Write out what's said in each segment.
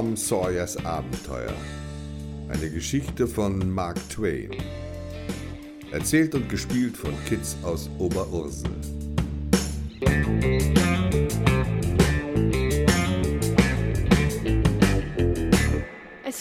Tom Sawyers Abenteuer. Eine Geschichte von Mark Twain. Erzählt und gespielt von Kids aus Oberursel.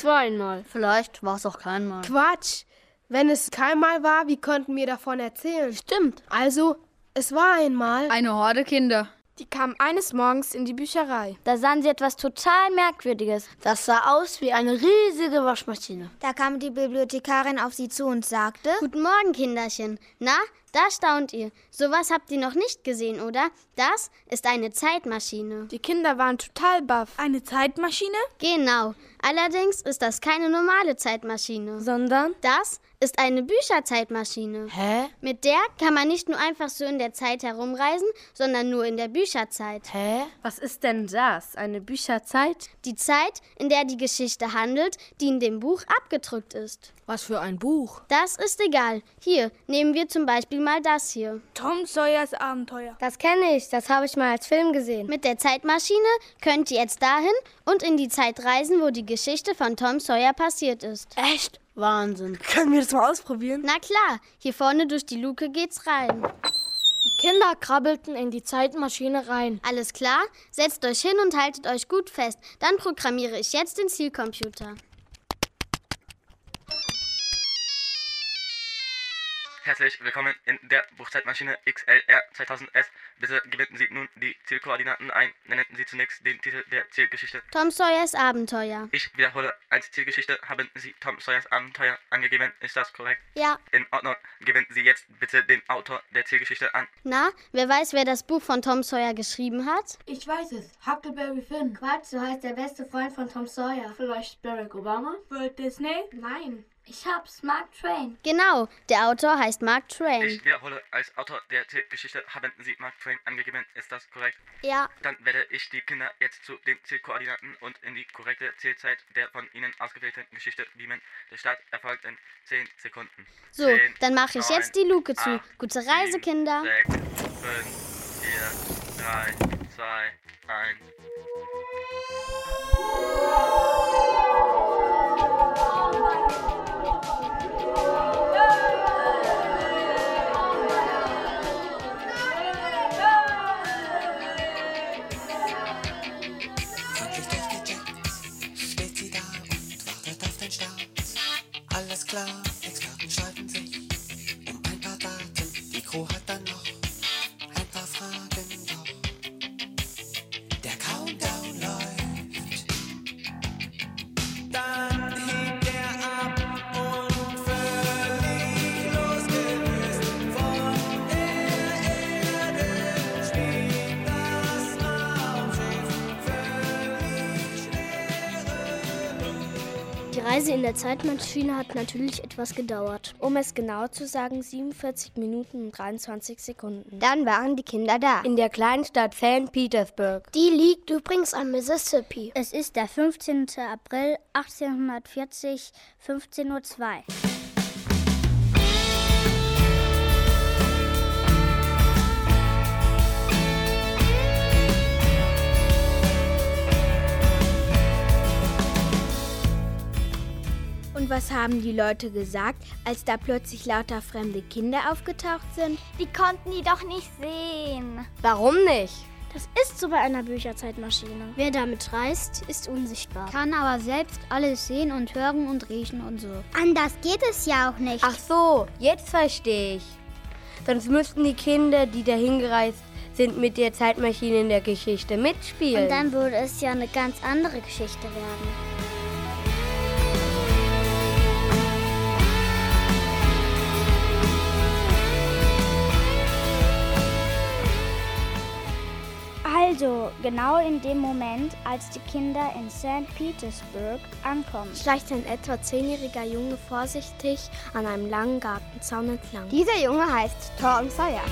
War einmal. Vielleicht war es auch kein Mal. Quatsch! Wenn es kein Mal war, wie konnten wir davon erzählen? Stimmt. Also, es war einmal. Eine Horde Kinder. Die kamen eines Morgens in die Bücherei. Da sahen sie etwas total Merkwürdiges. Das sah aus wie eine riesige Waschmaschine. Da kam die Bibliothekarin auf sie zu und sagte: Guten Morgen, Kinderchen. Na, da staunt ihr. Sowas habt ihr noch nicht gesehen, oder? Das ist eine Zeitmaschine. Die Kinder waren total baff. Eine Zeitmaschine? Genau. Allerdings ist das keine normale Zeitmaschine. Sondern? Das ist eine Bücherzeitmaschine. Hä? Mit der kann man nicht nur einfach so in der Zeit herumreisen, sondern nur in der Bücherzeit. Hä? Was ist denn das? Eine Bücherzeit? Die Zeit, in der die Geschichte handelt, die in dem Buch abgedrückt ist. Was für ein Buch? Das ist egal. Hier, nehmen wir zum Beispiel mal das hier. Tom Sawyers Abenteuer. Das kenne ich, das habe ich mal als Film gesehen. Mit der Zeitmaschine könnt ihr jetzt dahin und in die Zeit reisen, wo die Geschichte von Tom Sawyer passiert ist. Echt? Wahnsinn. Können wir das mal ausprobieren? Na klar, hier vorne durch die Luke geht's rein. Die Kinder krabbelten in die Zeitmaschine rein. Alles klar? Setzt euch hin und haltet euch gut fest. Dann programmiere ich jetzt den Zielcomputer. Herzlich willkommen in der Buchzeitmaschine XLR 2000S. Bitte geben Sie nun die Zielkoordinaten ein. Nennen Sie zunächst den Titel der Zielgeschichte. Tom Sawyers Abenteuer. Ich wiederhole, als Zielgeschichte haben Sie Tom Sawyers Abenteuer angegeben. Ist das korrekt? Ja. In Ordnung. Geben Sie jetzt bitte den Autor der Zielgeschichte an. Na, wer weiß, wer das Buch von Tom Sawyer geschrieben hat? Ich weiß es. Huckleberry Finn. Quatsch, so heißt der beste Freund von Tom Sawyer. Vielleicht Barack Obama? Walt Disney? Nein. Ich hab's, Mark Twain. Genau, der Autor heißt Mark Twain. Ich wiederhole, als Autor der Zielgeschichte haben Sie Mark Twain angegeben. Ist das korrekt? Ja. Dann werde ich die Kinder jetzt zu den Zielkoordinaten und in die korrekte Zielzeit der von Ihnen ausgewählten Geschichte beamen. Der Start erfolgt in 10 Sekunden. So, 10, dann mache ich 9, jetzt die Luke zu. 8, Gute Reise, 7, Kinder. 6, 5, 4, 3, 2, 1. Alles Reise in der Zeitmaschine hat natürlich etwas gedauert. Um es genau zu sagen, 47 Minuten und 23 Sekunden. Dann waren die Kinder da. In der kleinen Stadt St. Petersburg. Die liegt übrigens am Mississippi. Es ist der 15. April 1840, 15.02 Uhr. Und was haben die Leute gesagt, als da plötzlich lauter fremde Kinder aufgetaucht sind? Die konnten die doch nicht sehen. Warum nicht? Das ist so bei einer Bücherzeitmaschine. Wer damit reist, ist unsichtbar. Kann aber selbst alles sehen und hören und riechen und so. Anders geht es ja auch nicht. Ach so, jetzt verstehe ich. Sonst müssten die Kinder, die dahin gereist sind, mit der Zeitmaschine in der Geschichte mitspielen. Und dann würde es ja eine ganz andere Geschichte werden. Also, genau in dem Moment, als die Kinder in St. Petersburg ankommen. Schleicht ein etwa zehnjähriger Junge vorsichtig an einem langen Gartenzaun entlang. Dieser Junge heißt Tom Sawyer.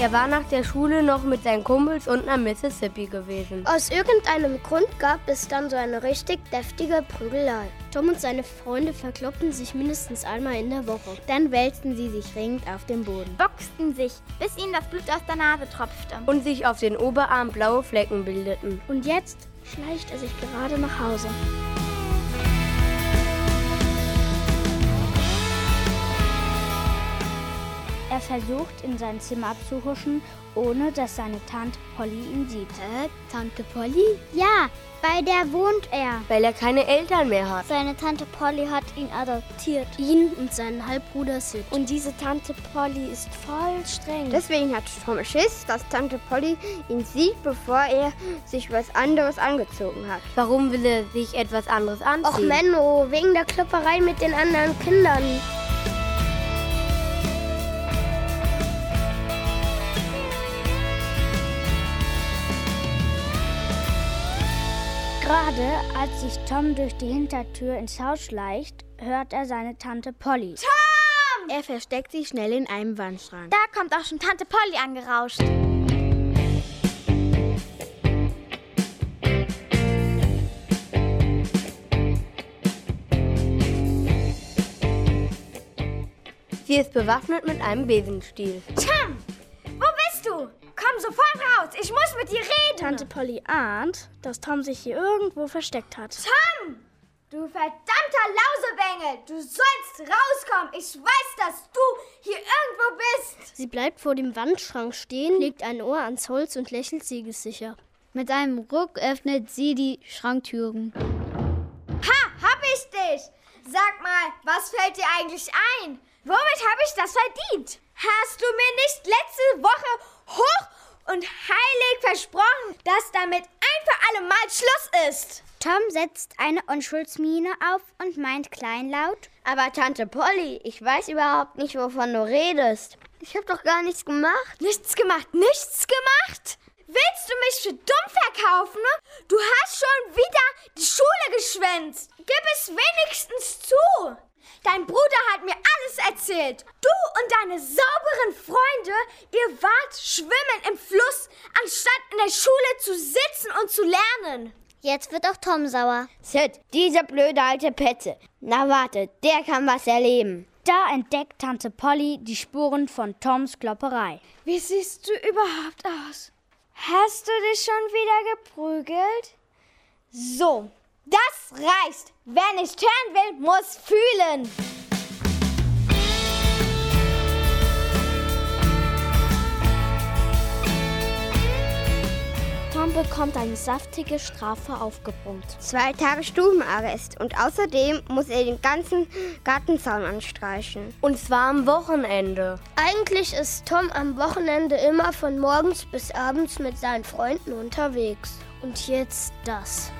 Er war nach der Schule noch mit seinen Kumpels unten am Mississippi gewesen. Aus irgendeinem Grund gab es dann so eine richtig deftige Prügelei. Tom und seine Freunde verkloppten sich mindestens einmal in der Woche. Dann wälzten sie sich ringend auf dem Boden. Boxten sich, bis ihnen das Blut aus der Nase tropfte. Und sich auf den Oberarm blaue Flecken bildeten. Und jetzt schleicht er sich gerade nach Hause. Er versucht, in sein Zimmer zu huschen, ohne dass seine Tante Polly ihn sieht. Äh, Tante Polly? Ja, bei der wohnt er. Weil er keine Eltern mehr hat. Seine Tante Polly hat ihn adoptiert. Ihn und seinen Halbbruder Sid. Und diese Tante Polly ist voll streng. Deswegen hat Tom Schiss, dass Tante Polly ihn sieht, bevor er sich was anderes angezogen hat. Warum will er sich etwas anderes anziehen? Och Menno, wegen der Klopperei mit den anderen Kindern. Gerade als sich Tom durch die Hintertür ins Haus schleicht, hört er seine Tante Polly. Tom! Er versteckt sich schnell in einem Wandschrank. Da kommt auch schon Tante Polly angerauscht. Sie ist bewaffnet mit einem Besenstiel. Tom! Komm sofort raus! Ich muss mit dir reden! Tante Polly ahnt, dass Tom sich hier irgendwo versteckt hat. Tom! Du verdammter Lausebengel! Du sollst rauskommen! Ich weiß, dass du hier irgendwo bist! Sie bleibt vor dem Wandschrank stehen, legt ein Ohr ans Holz und lächelt siegessicher. Mit einem Ruck öffnet sie die Schranktüren. Ha! Hab ich dich! Sag mal, was fällt dir eigentlich ein? Womit habe ich das verdient? Hast du mir nicht letzte Woche hoch und heilig versprochen, dass damit ein für alle Mal Schluss ist? Tom setzt eine Unschuldsmiene auf und meint kleinlaut. Aber Tante Polly, ich weiß überhaupt nicht, wovon du redest. Ich habe doch gar nichts gemacht. Nichts gemacht, nichts gemacht? Willst du mich für dumm verkaufen? Du hast schon wieder die Schule geschwänzt. Gib es wenigstens zu. Dein Bruder hat mir alles erzählt. Du und deine sauberen Freunde, ihr wart schwimmen im Fluss, anstatt in der Schule zu sitzen und zu lernen. Jetzt wird auch Tom sauer. Sid, diese blöde alte Petze. Na warte, der kann was erleben. Da entdeckt Tante Polly die Spuren von Toms Klopperei. Wie siehst du überhaupt aus? Hast du dich schon wieder geprügelt? So, das reicht. Wer nicht hören will, muss fühlen. Tom bekommt eine saftige Strafe aufgebrummt. Zwei Tage Stubenarrest und außerdem muss er den ganzen Gartenzaun anstreichen. Und zwar am Wochenende. Eigentlich ist Tom am Wochenende immer von morgens bis abends mit seinen Freunden unterwegs. Und jetzt das.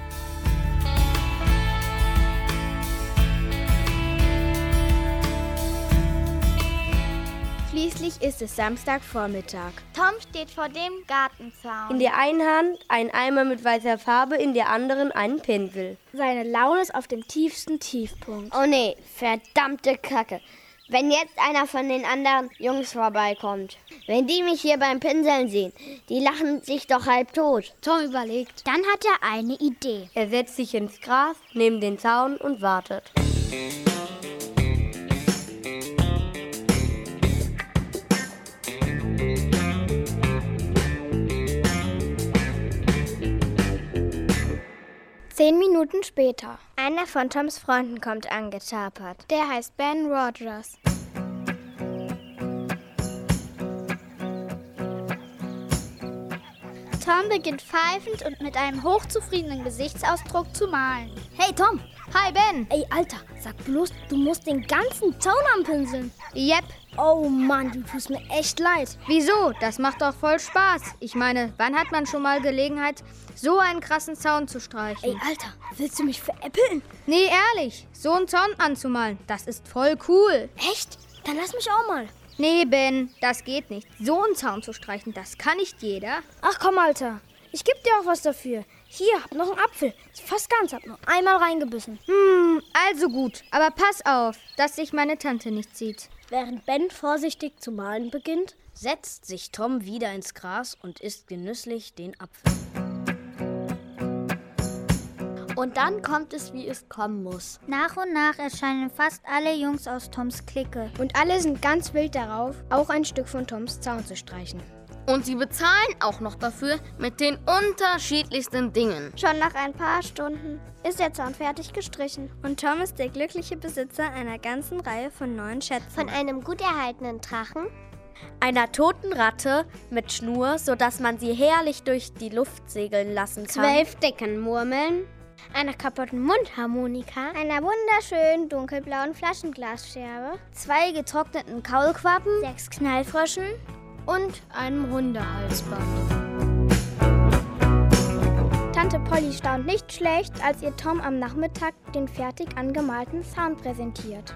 Schließlich ist es Samstagvormittag. Tom steht vor dem Gartenzaun. In der einen Hand ein Eimer mit weißer Farbe, in der anderen einen Pinsel. Seine Laune ist auf dem tiefsten Tiefpunkt. Oh nee, verdammte Kacke. Wenn jetzt einer von den anderen Jungs vorbeikommt, wenn die mich hier beim Pinseln sehen, die lachen sich doch halb tot. Tom überlegt. Dann hat er eine Idee. Er setzt sich ins Gras, neben den Zaun und wartet. Zehn Minuten später. Einer von Toms Freunden kommt angetapert. Der heißt Ben Rogers. Tom beginnt pfeifend und mit einem hochzufriedenen Gesichtsausdruck zu malen. Hey Tom! Hi Ben! Ey, Alter, sag bloß, du musst den ganzen Zaun anpinseln. Yep. Oh Mann, du tust mir echt leid. Wieso? Das macht doch voll Spaß. Ich meine, wann hat man schon mal Gelegenheit, so einen krassen Zaun zu streichen? Ey, Alter, willst du mich veräppeln? Nee, ehrlich. So einen Zaun anzumalen, das ist voll cool. Echt? Dann lass mich auch mal. Nee, Ben, das geht nicht. So einen Zaun zu streichen, das kann nicht jeder. Ach komm, Alter. Ich geb dir auch was dafür. Hier, hab noch einen Apfel. Ist fast ganz, hab nur einmal reingebissen. Hm, also gut. Aber pass auf, dass sich meine Tante nicht sieht. Während Ben vorsichtig zu malen beginnt, setzt sich Tom wieder ins Gras und isst genüsslich den Apfel. Und dann kommt es, wie es kommen muss. Nach und nach erscheinen fast alle Jungs aus Toms Clique. Und alle sind ganz wild darauf, auch ein Stück von Toms Zaun zu streichen. Und sie bezahlen auch noch dafür mit den unterschiedlichsten Dingen. Schon nach ein paar Stunden ist der Zaun fertig gestrichen. Und Tom ist der glückliche Besitzer einer ganzen Reihe von neuen Schätzen. Von einem gut erhaltenen Drachen, einer toten Ratte mit Schnur, sodass man sie herrlich durch die Luft segeln lassen kann. Zwölf Deckenmurmeln, einer kaputten Mundharmonika, einer wunderschönen dunkelblauen Flaschenglasscherbe, zwei getrockneten Kaulquappen, sechs Knallfröschen und einem Hundehalsband. Tante Polly staunt nicht schlecht, als ihr Tom am Nachmittag den fertig angemalten Sound präsentiert.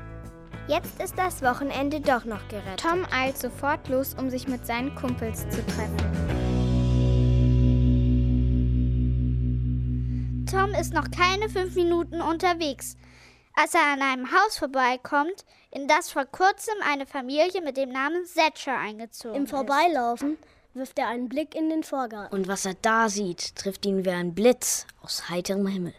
Jetzt ist das Wochenende doch noch gerettet. Tom eilt sofort los, um sich mit seinen Kumpels zu treffen. Tom ist noch keine fünf Minuten unterwegs, als er an einem Haus vorbeikommt, in das vor kurzem eine Familie mit dem Namen Thatcher eingezogen Im Vorbeilaufen wirft er einen Blick in den Vorgarten. Und was er da sieht, trifft ihn wie ein Blitz aus heiterem Himmel.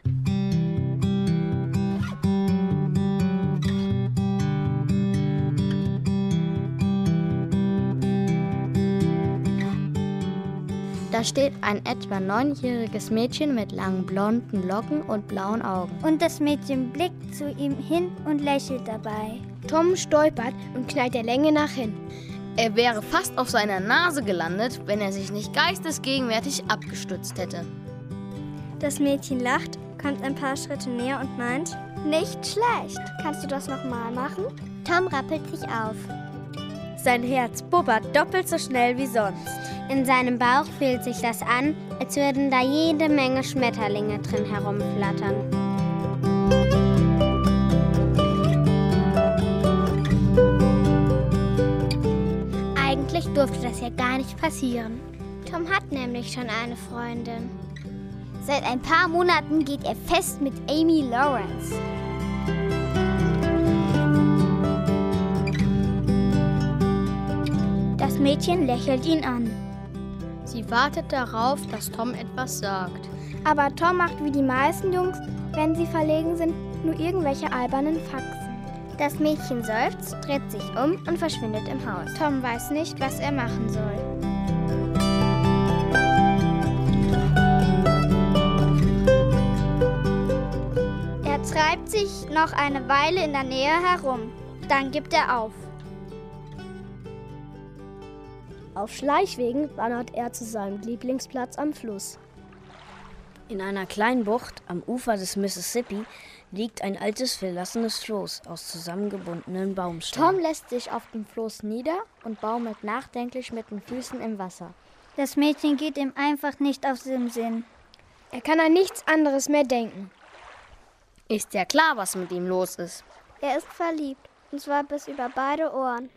Da steht ein etwa neunjähriges Mädchen mit langen blonden Locken und blauen Augen. Und das Mädchen blickt zu ihm hin und lächelt dabei. Tom stolpert und knallt der Länge nach hin. Er wäre fast auf seiner Nase gelandet, wenn er sich nicht geistesgegenwärtig abgestützt hätte. Das Mädchen lacht, kommt ein paar Schritte näher und meint, nicht schlecht. Kannst du das nochmal machen? Tom rappelt sich auf. Sein Herz bubbert doppelt so schnell wie sonst. In seinem Bauch fühlt sich das an, als würden da jede Menge Schmetterlinge drin herumflattern. Eigentlich durfte das ja gar nicht passieren. Tom hat nämlich schon eine Freundin. Seit ein paar Monaten geht er fest mit Amy Lawrence. Das Mädchen lächelt ihn an. Sie wartet darauf, dass Tom etwas sagt. Aber Tom macht wie die meisten Jungs, wenn sie verlegen sind, nur irgendwelche albernen Faxen. Das Mädchen seufzt, dreht sich um und verschwindet im Haus. Tom weiß nicht, was er machen soll. Er treibt sich noch eine Weile in der Nähe herum. Dann gibt er auf. Auf Schleichwegen wandert er zu seinem Lieblingsplatz am Fluss. In einer kleinen Bucht am Ufer des Mississippi liegt ein altes verlassenes Floß aus zusammengebundenen Baumstämmen. Tom lässt sich auf dem Floß nieder und baumelt nachdenklich mit den Füßen im Wasser. Das Mädchen geht ihm einfach nicht aus dem Sinn. Er kann an nichts anderes mehr denken. Ist ja klar, was mit ihm los ist. Er ist verliebt, und zwar bis über beide Ohren.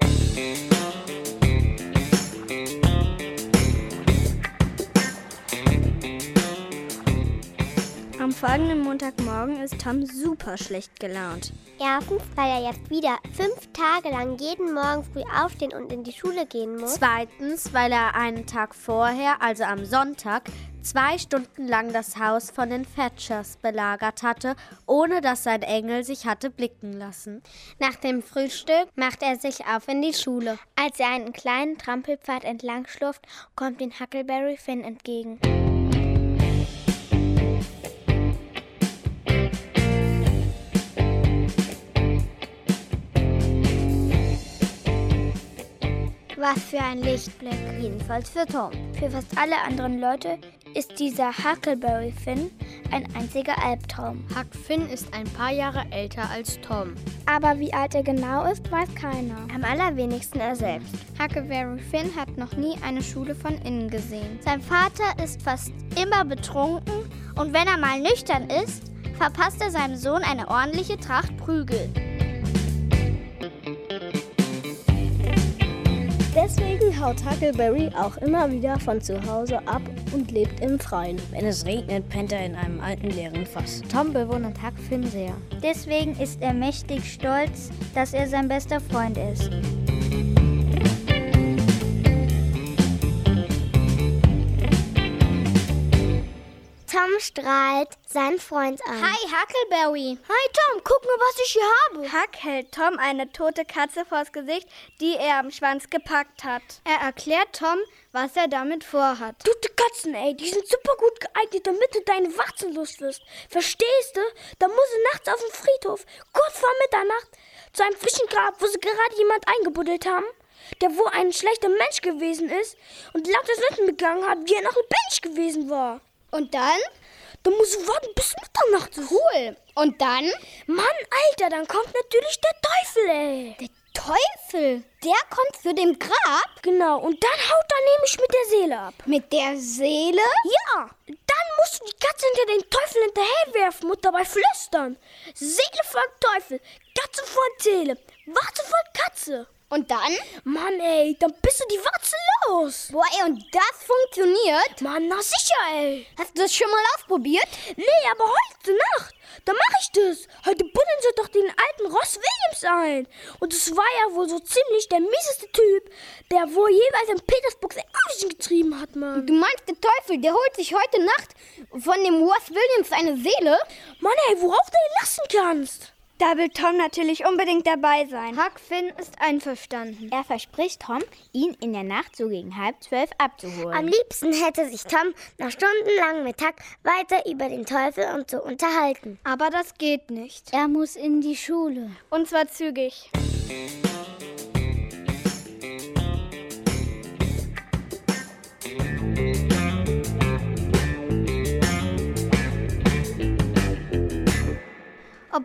Am folgenden Montagmorgen ist Tom super schlecht gelaunt. Erstens, weil er jetzt wieder fünf Tage lang jeden Morgen früh aufstehen und in die Schule gehen muss. Zweitens, weil er einen Tag vorher, also am Sonntag, zwei Stunden lang das Haus von den Thatchers belagert hatte, ohne dass sein Engel sich hatte blicken lassen. Nach dem Frühstück macht er sich auf in die Schule. Als er einen kleinen Trampelpfad entlang schlurft, kommt ihm Huckleberry Finn entgegen. Was für ein Lichtblick, jedenfalls für Tom. Für fast alle anderen Leute ist dieser Huckleberry Finn ein einziger Albtraum. Huck Finn ist ein paar Jahre älter als Tom. Aber wie alt er genau ist, weiß keiner. Am allerwenigsten er selbst. Huckleberry Finn hat noch nie eine Schule von innen gesehen. Sein Vater ist fast immer betrunken und wenn er mal nüchtern ist, verpasst er seinem Sohn eine ordentliche Tracht Prügel. Deswegen haut Huckleberry auch immer wieder von zu Hause ab und lebt im Freien. Wenn es regnet, pennt er in einem alten leeren Fass. Tom bewundert Huck Finn sehr. Deswegen ist er mächtig stolz, dass er sein bester Freund ist. Tom strahlt seinen Freund an. Hi, Huckleberry. Hi, Tom, guck mal, was ich hier habe. Huck hält Tom eine tote Katze vors Gesicht, die er am Schwanz gepackt hat. Er erklärt Tom, was er damit vorhat. Tote Katzen, ey, die sind super gut geeignet, damit du deine Warzen wirst. Verstehst du? Da muss sie nachts auf dem Friedhof, kurz vor Mitternacht, zu einem frischen Grab, wo sie gerade jemand eingebuddelt haben, der wohl ein schlechter Mensch gewesen ist und laut das Sünden begangen hat, wie er noch lebendig gewesen war. Und dann? Dann musst du warten bis Mitternacht ist. Cool. Und dann? Mann, Alter, dann kommt natürlich der Teufel, ey. Der Teufel? Der kommt zu dem Grab? Genau, und dann haut er nämlich mit der Seele ab. Mit der Seele? Ja. Dann musst du die Katze hinter den Teufel hinterherwerfen und dabei flüstern. Seele folgt Teufel, Katze folgt Seele, Warze folgt Katze. Und dann? Mann, ey, dann bist du die Warze los. Boah, ey, und das funktioniert? Mann, na sicher, ey. Hast du das schon mal ausprobiert? Nee, aber heute Nacht. Da mach ich das. Heute buddeln sie doch den alten Ross Williams ein. Und es war ja wohl so ziemlich der mieseste Typ, der wohl jeweils in Petersburg sein Unwesen getrieben hat, Mann. Du meinst, der Teufel, der holt sich heute Nacht von dem Ross Williams eine Seele? Mann, ey, worauf du ihn lassen kannst. Da will Tom natürlich unbedingt dabei sein. Huck Finn ist einverstanden. Er verspricht Tom, ihn in der Nacht so gegen halb zwölf abzuholen. Am liebsten hätte sich Tom noch stundenlang mit Huck weiter über den Teufel und so unterhalten. Aber das geht nicht. Er muss in die Schule. Und zwar zügig.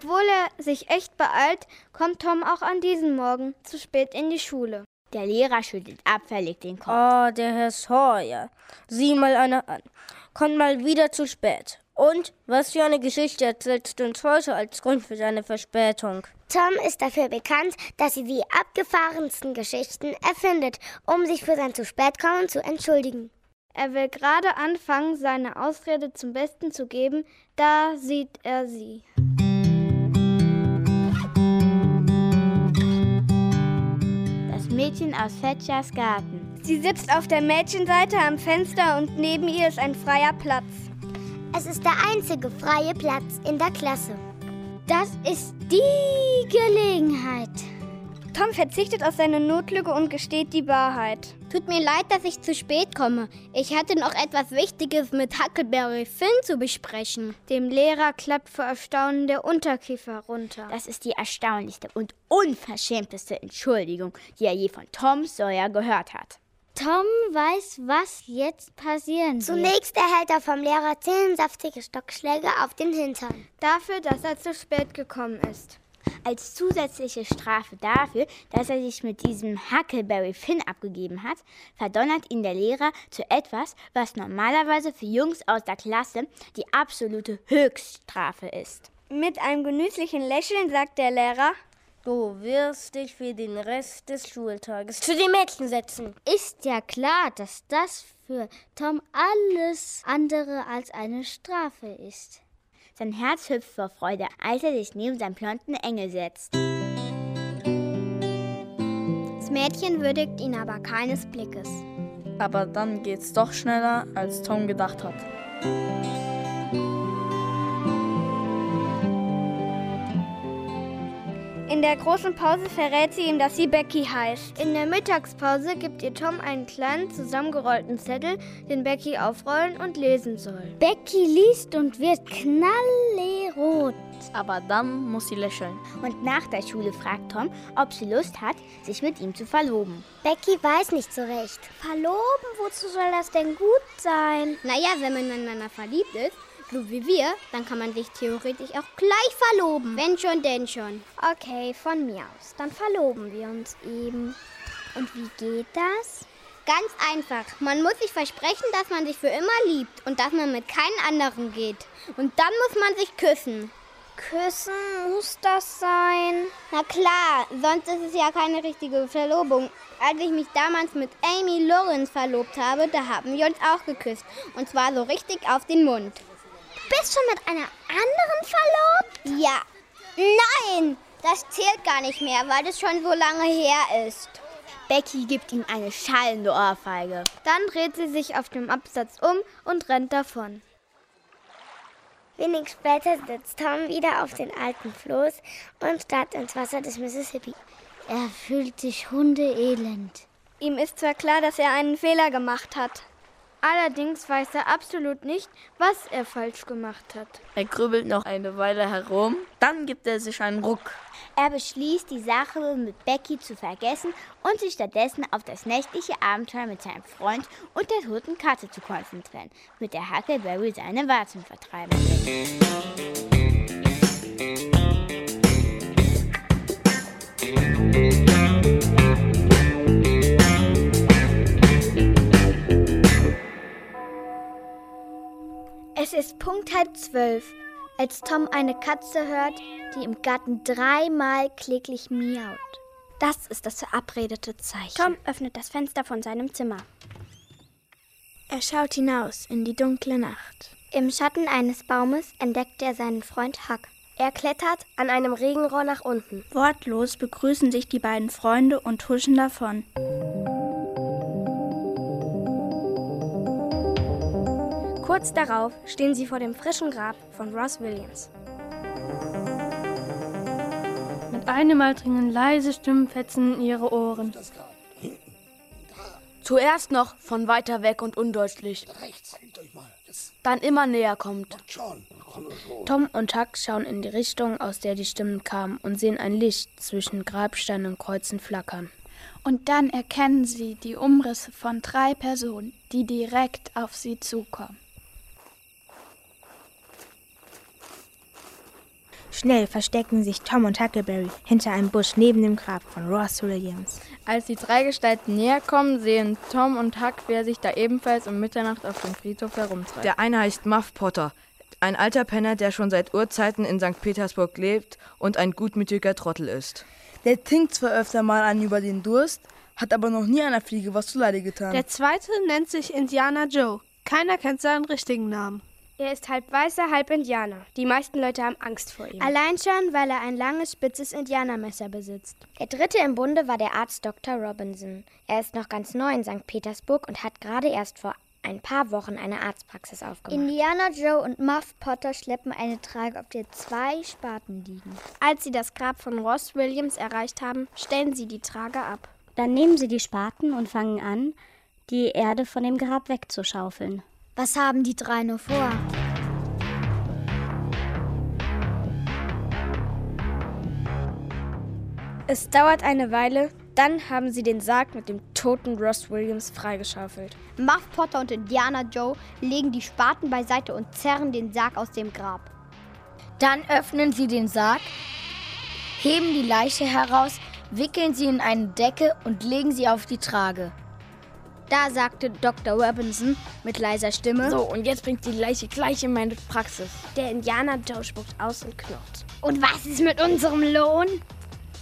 Obwohl er sich echt beeilt, kommt Tom auch an diesem Morgen zu spät in die Schule. Der Lehrer schüttelt abfällig den Kopf. Oh, der Herr Sawyer. Sieh mal einer an. Kommt mal wieder zu spät. Und was für eine Geschichte erzählst du uns heute als Grund für seine Verspätung? Tom ist dafür bekannt, dass sie die abgefahrensten Geschichten erfindet, um sich für sein zu spät kommen zu entschuldigen. Er will gerade anfangen, seine Ausrede zum Besten zu geben, da sieht er sie. Mädchen aus Fetchers Garten. Sie sitzt auf der Mädchenseite am Fenster und neben ihr ist ein freier Platz. Es ist der einzige freie Platz in der Klasse. Das ist die Gelegenheit. Tom verzichtet auf seine Notlüge und gesteht die Wahrheit. Tut mir leid, dass ich zu spät komme. Ich hatte noch etwas Wichtiges mit Huckleberry Finn zu besprechen. Dem Lehrer klappt vor Erstaunen der Unterkiefer runter. Das ist die erstaunlichste und unverschämteste Entschuldigung, die er je von Tom Sawyer gehört hat. Tom weiß, was jetzt passieren wird. Zunächst erhält er vom Lehrer zehn saftige Stockschläge auf den Hintern. Dafür, dass er zu spät gekommen ist. Als zusätzliche Strafe dafür, dass er sich mit diesem Huckleberry Finn abgegeben hat, verdonnert ihn der Lehrer zu etwas, was normalerweise für Jungs aus der Klasse die absolute Höchststrafe ist. Mit einem genüsslichen Lächeln sagt der Lehrer, Du wirst dich für den Rest des Schultages zu den Mädchen setzen. Ist ja klar, dass das für Tom alles andere als eine Strafe ist. Sein Herz hüpft vor Freude, als er sich neben seinen blonden Engel setzt. Das Mädchen würdigt ihn aber keines Blickes. Aber dann geht's doch schneller, als Tom gedacht hat. In der großen Pause verrät sie ihm, dass sie Becky heißt. In der Mittagspause gibt ihr Tom einen kleinen zusammengerollten Zettel, den Becky aufrollen und lesen soll. Becky liest und wird knallerot. Aber dann muss sie lächeln. Und nach der Schule fragt Tom, ob sie Lust hat, sich mit ihm zu verloben. Becky weiß nicht so recht. Verloben? Wozu soll das denn gut sein? Naja, wenn man ineinander verliebt ist, so wie wir, dann kann man sich theoretisch auch gleich verloben. Wenn schon, denn schon. Okay, von mir aus. Dann verloben wir uns eben. Und wie geht das? Ganz einfach. Man muss sich versprechen, dass man sich für immer liebt und dass man mit keinem anderen geht. Und dann muss man sich küssen. Küssen muss das sein? Na klar, sonst ist es ja keine richtige Verlobung. Als ich mich damals mit Amy Lawrence verlobt habe, da haben wir uns auch geküsst. Und zwar so richtig auf den Mund. Bist schon mit einer anderen verlobt? Ja. Nein, das zählt gar nicht mehr, weil das schon so lange her ist. Becky gibt ihm eine schallende Ohrfeige. Dann dreht sie sich auf dem Absatz um und rennt davon. Wenig später sitzt Tom wieder auf den alten Floß und starrt ins Wasser des Mississippi. Er fühlt sich hundeelend. Ihm ist zwar klar, dass er einen Fehler gemacht hat. Allerdings weiß er absolut nicht, was er falsch gemacht hat. Er grübelt noch eine Weile herum, dann gibt er sich einen Ruck. Er beschließt, die Sache mit Becky zu vergessen und sich stattdessen auf das nächtliche Abenteuer mit seinem Freund und der toten Katze zu konzentrieren, mit der Huckleberry seine Warzen vertreiben Es ist Punkt halb zwölf, als Tom eine Katze hört, die im Garten dreimal kläglich miaut. Das ist das verabredete Zeichen. Tom öffnet das Fenster von seinem Zimmer. Er schaut hinaus in die dunkle Nacht. Im Schatten eines Baumes entdeckt er seinen Freund Huck. Er klettert an einem Regenrohr nach unten. Wortlos begrüßen sich die beiden Freunde und huschen davon. Kurz darauf stehen sie vor dem frischen Grab von Ross Williams. Mit einem Mal dringen leise Stimmenfetzen in ihre Ohren. Zuerst noch von weiter weg und undeutlich. Dann immer näher kommt. Tom und Huck schauen in die Richtung, aus der die Stimmen kamen, und sehen ein Licht zwischen Grabsteinen und Kreuzen flackern. Und dann erkennen sie die Umrisse von drei Personen, die direkt auf sie zukommen. Schnell verstecken sich Tom und Huckleberry hinter einem Busch neben dem Grab von Ross Williams. Als die drei Gestalten näher kommen, sehen Tom und Huck, wer sich da ebenfalls um Mitternacht auf dem Friedhof herumtreibt. Der eine heißt Muff Potter, ein alter Penner, der schon seit Urzeiten in St. Petersburg lebt und ein gutmütiger Trottel ist. Der trinkt zwar öfter mal an über den Durst, hat aber noch nie einer Fliege was zuleide getan. Der zweite nennt sich Indiana Joe. Keiner kennt seinen richtigen Namen. Er ist halb Weißer, halb Indianer. Die meisten Leute haben Angst vor ihm. Allein schon, weil er ein langes, spitzes Indianermesser besitzt. Der dritte im Bunde war der Arzt Dr. Robinson. Er ist noch ganz neu in St. Petersburg und hat gerade erst vor ein paar Wochen eine Arztpraxis aufgemacht. Indiana Joe und Muff Potter schleppen eine Trage, auf der zwei Spaten liegen. Als sie das Grab von Ross Williams erreicht haben, stellen sie die Trage ab. Dann nehmen sie die Spaten und fangen an, die Erde von dem Grab wegzuschaufeln. Was haben die drei nur vor? Es dauert eine Weile, dann haben sie den Sarg mit dem toten Ross Williams freigeschaufelt. Muff Potter und Indiana Joe legen die Spaten beiseite und zerren den Sarg aus dem Grab. Dann öffnen sie den Sarg, heben die Leiche heraus, wickeln sie in eine Decke und legen sie auf die Trage. Da sagte Dr. Robinson mit leiser Stimme: So, und jetzt bringt die Leiche gleich in meine Praxis. Der Indianer Joe spuckt aus und knurrt. Und was ist mit unserem Lohn?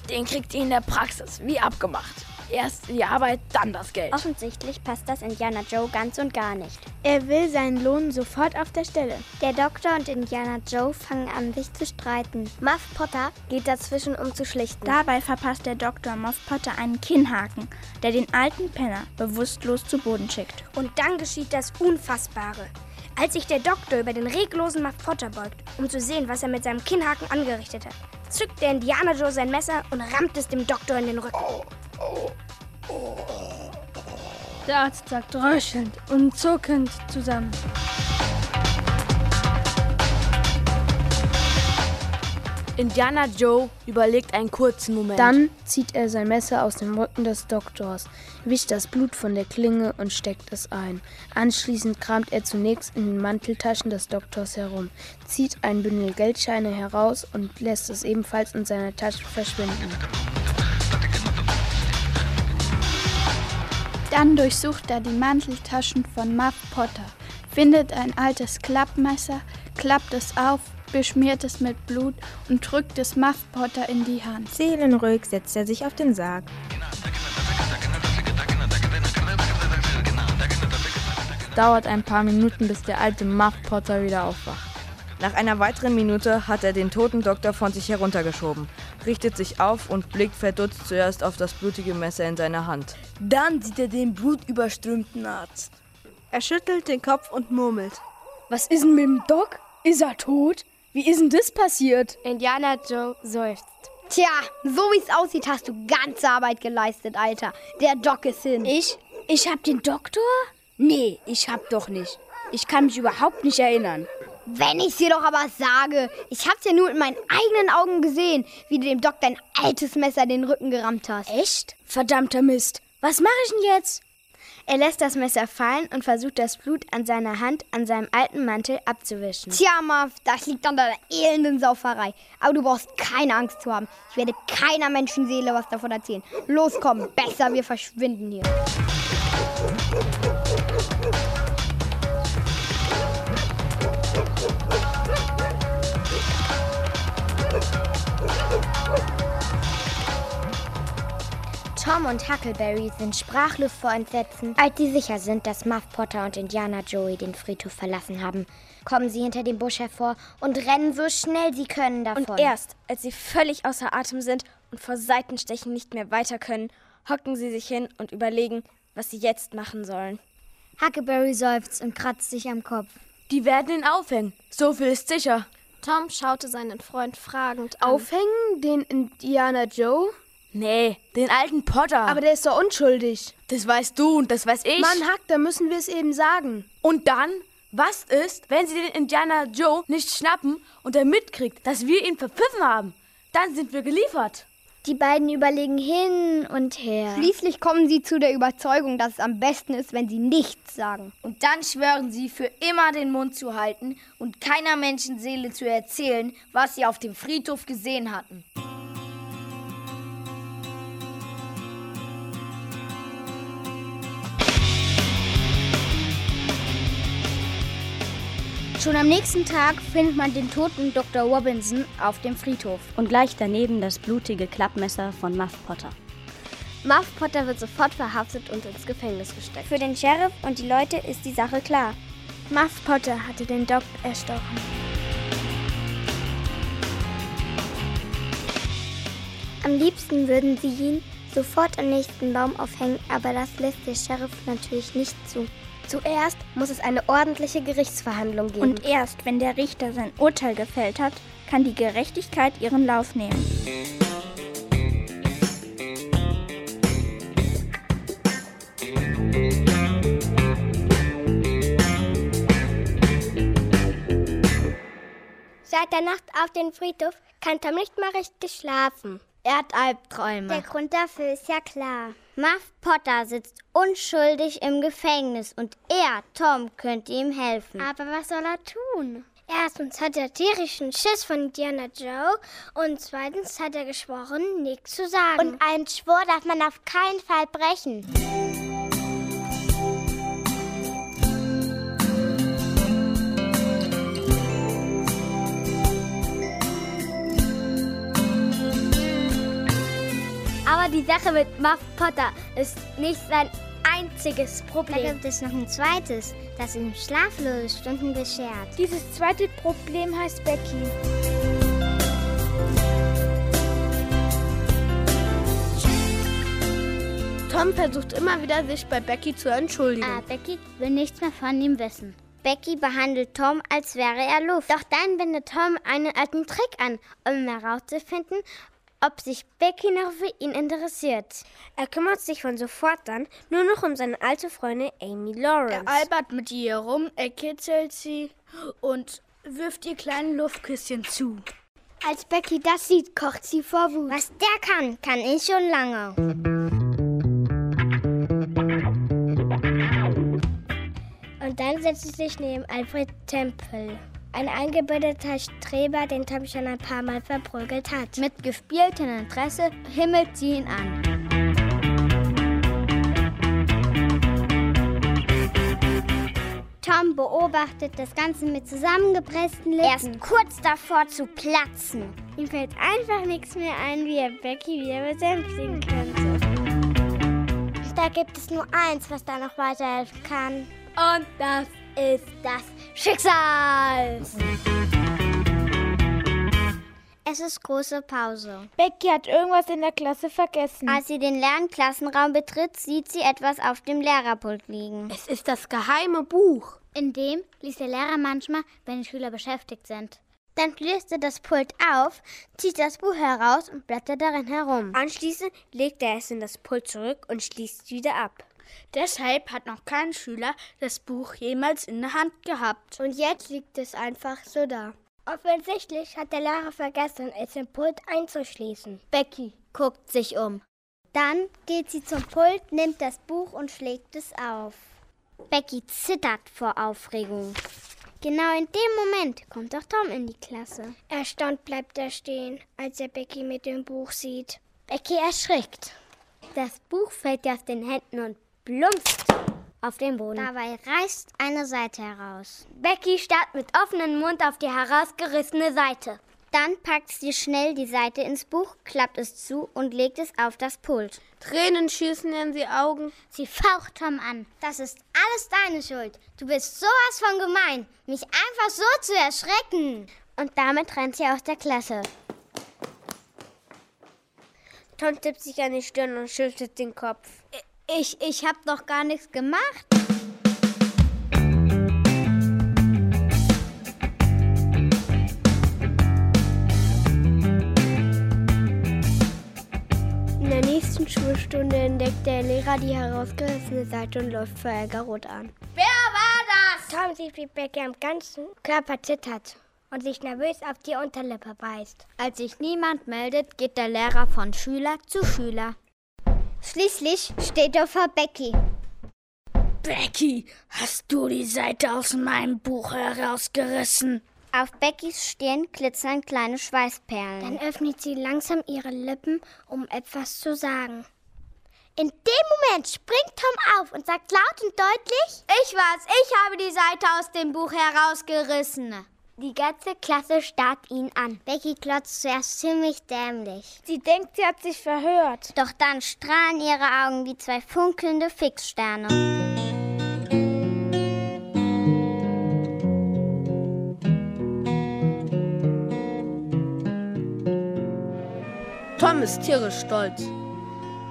Den kriegt ihr in der Praxis, wie abgemacht. Erst die Arbeit, dann das Geld. Offensichtlich passt das Indiana Joe ganz und gar nicht. Er will seinen Lohn sofort auf der Stelle. Der Doktor und Indiana Joe fangen an, sich zu streiten. Muff Potter geht dazwischen, um zu schlichten. Dabei verpasst der Doktor Muff Potter einen Kinnhaken, der den alten Penner bewusstlos zu Boden schickt. Und dann geschieht das Unfassbare. Als sich der Doktor über den reglosen Muff Potter beugt, um zu sehen, was er mit seinem Kinnhaken angerichtet hat, zückt der Indiana Joe sein Messer und rammt es dem Doktor in den Rücken. Der Arzt sagt röchelnd und zuckend zusammen. Indiana Joe überlegt einen kurzen Moment. Dann zieht er sein Messer aus dem Rücken des Doktors, wischt das Blut von der Klinge und steckt es ein. Anschließend kramt er zunächst in den Manteltaschen des Doktors herum, zieht ein Bündel Geldscheine heraus und lässt es ebenfalls in seiner Tasche verschwinden. Dann durchsucht er die Manteltaschen von Muff Potter, findet ein altes Klappmesser, klappt es auf, beschmiert es mit Blut und drückt es Muff Potter in die Hand. Seelenruhig setzt er sich auf den Sarg. Dauert ein paar Minuten, bis der alte Muff Potter wieder aufwacht. Nach einer weiteren Minute hat er den toten Doktor von sich heruntergeschoben, richtet sich auf und blickt verdutzt zuerst auf das blutige Messer in seiner Hand. Dann sieht er den blutüberströmten Arzt. Er schüttelt den Kopf und murmelt. Was ist denn mit dem Doc? Ist er tot? Wie ist denn das passiert? Indiana Joe seufzt. Tja, so wie es aussieht, hast du ganze Arbeit geleistet, Alter. Der Doc ist hin. Ich? Ich hab den Doktor? Nee, ich hab doch nicht. Ich kann mich überhaupt nicht erinnern. Wenn ich's dir doch aber sage. Ich hab's ja nur mit meinen eigenen Augen gesehen, wie du dem Doc dein altes Messer in den Rücken gerammt hast. Echt? Verdammter Mist. Was mache ich denn jetzt? Er lässt das Messer fallen und versucht das Blut an seiner Hand an seinem alten Mantel abzuwischen. Tja, Marv, das liegt an deiner elenden Sauferei. Aber du brauchst keine Angst zu haben. Ich werde keiner Menschenseele was davon erzählen. Los, komm, besser wir verschwinden hier. Tom und Huckleberry sind sprachlos vor Entsetzen, als sie sicher sind, dass Muff Potter und Indiana Joey den Friedhof verlassen haben. Kommen sie hinter dem Busch hervor und rennen so schnell sie können davon. Und erst, als sie völlig außer Atem sind und vor Seitenstechen nicht mehr weiter können, hocken sie sich hin und überlegen, was sie jetzt machen sollen. Huckleberry seufzt und kratzt sich am Kopf. Die werden ihn aufhängen. So viel ist sicher. Tom schaute seinen Freund fragend an. Aufhängen? Den Indiana Joe? Nee, den alten Potter. Aber der ist doch unschuldig. Das weißt du und das weiß ich. Mann, Hack, da müssen wir es eben sagen. Und dann? Was ist, wenn sie den Indiana Joe nicht schnappen und er mitkriegt, dass wir ihn verpfiffen haben? Dann sind wir geliefert. Die beiden überlegen hin und her. Schließlich kommen sie zu der Überzeugung, dass es am besten ist, wenn sie nichts sagen. Und dann schwören sie, für immer den Mund zu halten und keiner Menschenseele zu erzählen, was sie auf dem Friedhof gesehen hatten. Schon am nächsten Tag findet man den toten Dr. Robinson auf dem Friedhof. Und gleich daneben das blutige Klappmesser von Muff Potter. Muff Potter wird sofort verhaftet und ins Gefängnis gesteckt. Für den Sheriff und die Leute ist die Sache klar. Muff Potter hatte den Doc erstochen. Am liebsten würden sie ihn sofort am nächsten Baum aufhängen, aber das lässt der Sheriff natürlich nicht zu. Zuerst muss es eine ordentliche Gerichtsverhandlung geben. Und erst wenn der Richter sein Urteil gefällt hat, kann die Gerechtigkeit ihren Lauf nehmen. Seit der Nacht auf dem Friedhof kann Tom nicht mal richtig schlafen. Er hat Albträume. Der Grund dafür ist ja klar. Muff Potter sitzt unschuldig im Gefängnis und er, Tom, könnte ihm helfen. Aber was soll er tun? Erstens hat er tierischen Schiss von Indiana Joe und zweitens hat er geschworen, nichts zu sagen. Und einen Schwur darf man auf keinen Fall brechen. Die Sache mit Muff Potter ist nicht sein einziges Problem. Da gibt es noch ein zweites, das ihm schlaflose Stunden beschert. Dieses zweite Problem heißt Becky. Tom versucht immer wieder, sich bei Becky zu entschuldigen. Ah, Becky will nichts mehr von ihm wissen. Becky behandelt Tom, als wäre er Luft. Doch dann wendet Tom einen alten Trick an, um herauszufinden, ob sich Becky noch für ihn interessiert. Er kümmert sich von sofort an nur noch um seine alte Freundin Amy Lawrence. Er albert mit ihr rum, er kitzelt sie und wirft ihr kleine Luftküsschen zu. Als Becky das sieht, kocht sie vor Wut. Was der kann, kann ich schon lange. Und dann setzt sie sich neben Alfred Temple. Ein eingebildeter Streber, den Tom schon ein paar Mal verprügelt hat. Mit gespieltem Interesse himmelt sie ihn an. Tom beobachtet das Ganze mit zusammengepressten Lippen. Er ist kurz davor zu platzen. Ihm fällt einfach nichts mehr ein, wie er Becky wieder besänftigen könnte. Da gibt es nur eins, was da noch weiterhelfen kann. Und das ist das Schicksal. Es ist große Pause. Becky hat irgendwas in der Klasse vergessen. Als sie den leeren Klassenraum betritt, sieht sie etwas auf dem Lehrerpult liegen. Es ist das geheime Buch. In dem liest der Lehrer manchmal, wenn die Schüler beschäftigt sind. Dann schließt er das Pult auf, zieht das Buch heraus und blättert darin herum. Anschließend legt er es in das Pult zurück und schließt es wieder ab. Deshalb hat noch kein Schüler das Buch jemals in der Hand gehabt. Und jetzt liegt es einfach so da. Offensichtlich hat der Lehrer vergessen, es im Pult einzuschließen. Becky guckt sich um. Dann geht sie zum Pult, nimmt das Buch und schlägt es auf. Becky zittert vor Aufregung. Genau in dem Moment kommt auch Tom in die Klasse. Erstaunt bleibt er stehen, als er Becky mit dem Buch sieht. Becky erschrickt. Das Buch fällt ihr aus den Händen und plumpst auf den Boden. Dabei reißt eine Seite heraus. Becky starrt mit offenem Mund auf die herausgerissene Seite. Dann packt sie schnell die Seite ins Buch, klappt es zu und legt es auf das Pult. Tränen schießen in die Augen. Sie faucht Tom an. Das ist alles deine Schuld. Du bist sowas von gemein, mich einfach so zu erschrecken. Und damit rennt sie aus der Klasse. Tom tippt sich an die Stirn und schüttelt den Kopf. Ich, ich hab doch gar nichts gemacht. In der nächsten Schulstunde entdeckt der Lehrer die herausgerissene Seite und läuft vor Ärger rot an. Wer war das? Tom sieht, wie Becky am ganzen Körper zittert und sich nervös auf die Unterlippe beißt. Als sich niemand meldet, geht der Lehrer von Schüler zu Schüler. Schließlich steht er vor Becky. Becky, hast du die Seite aus meinem Buch herausgerissen? Auf Beckys Stirn glitzern kleine Schweißperlen. Dann öffnet sie langsam ihre Lippen, um etwas zu sagen. In dem Moment springt Tom auf und sagt laut und deutlich: Ich war's, ich habe die Seite aus dem Buch herausgerissen. Die ganze Klasse starrt ihn an. Becky klotzt zuerst ziemlich dämlich. Sie denkt, sie hat sich verhört. Doch dann strahlen ihre Augen wie zwei funkelnde Fixsterne. Tom ist tierisch stolz.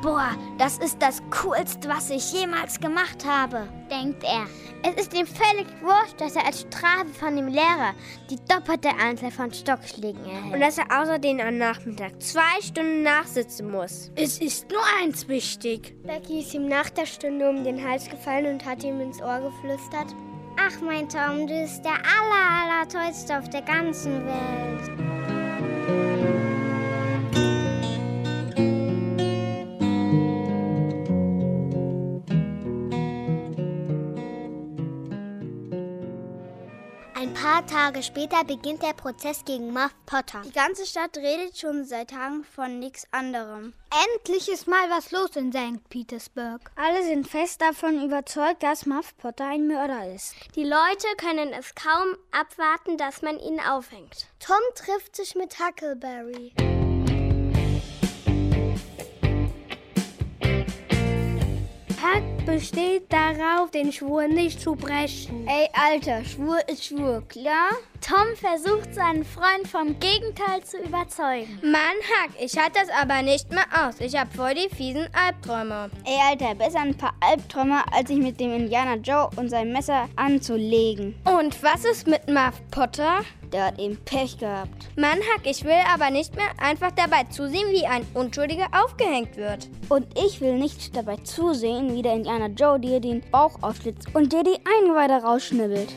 Boah, das ist das Coolste, was ich jemals gemacht habe, denkt er. Es ist ihm völlig wurscht, dass er als Strafe von dem Lehrer die doppelte Anzahl von Stockschlägen erhält. Und dass er außerdem am Nachmittag zwei Stunden nachsitzen muss. Es ist nur eins wichtig. Becky ist ihm nach der Stunde um den Hals gefallen und hat ihm ins Ohr geflüstert. Ach, mein Tom, du bist der aller, aller tollste auf der ganzen Welt. Paar Tage später beginnt der Prozess gegen Muff Potter. Die ganze Stadt redet schon seit Tagen von nichts anderem. Endlich ist mal was los in St. Petersburg. Alle sind fest davon überzeugt, dass Muff Potter ein Mörder ist. Die Leute können es kaum abwarten, dass man ihn aufhängt. Tom trifft sich mit Huckleberry. Besteht darauf, den Schwur nicht zu brechen. Ey, Alter, Schwur ist Schwur, klar? Tom versucht seinen Freund vom Gegenteil zu überzeugen. Mann, Huck, ich halte das aber nicht mehr aus. Ich hab voll die fiesen Albträume. Ey, Alter, besser ein paar Albträume, als sich mit dem Indianer Joe und seinem Messer anzulegen. Und was ist mit Muff Potter? Der hat eben Pech gehabt. Mann, Huck, ich will aber nicht mehr einfach dabei zusehen, wie ein Unschuldiger aufgehängt wird. Und ich will nicht dabei zusehen, wie der Indianer Joe dir den Bauch aufschlitzt und dir die Eingeweide rausschnibbelt.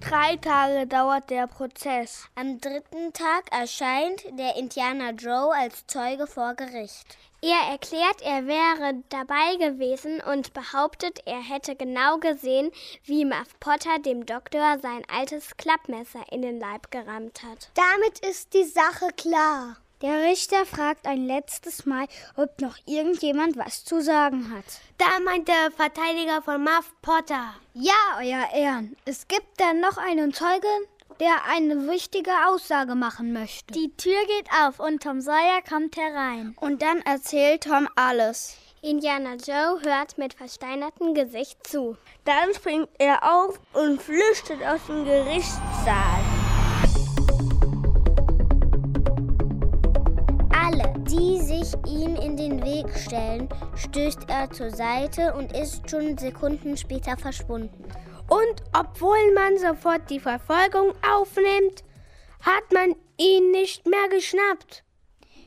Drei Tage dauert der Prozess. Am dritten Tag erscheint der Indianer Joe als Zeuge vor Gericht. Er erklärt, er wäre dabei gewesen und behauptet, er hätte genau gesehen, wie Muff Potter dem Doktor sein altes Klappmesser in den Leib gerammt hat. Damit ist die Sache klar. Der Richter fragt ein letztes Mal, ob noch irgendjemand was zu sagen hat. Da meint der Verteidiger von Muff Potter. Ja, euer Ehren. Es gibt dann noch einen Zeugen, der eine wichtige Aussage machen möchte. Die Tür geht auf und Tom Sawyer kommt herein. Und dann erzählt Tom alles. Indiana Joe hört mit versteinertem Gesicht zu. Dann springt er auf und flüchtet aus dem Gerichtssaal. Alle, die sich ihm in den Weg stellen, stößt er zur Seite und ist schon Sekunden später verschwunden. Und obwohl man sofort die Verfolgung aufnimmt, hat man ihn nicht mehr geschnappt.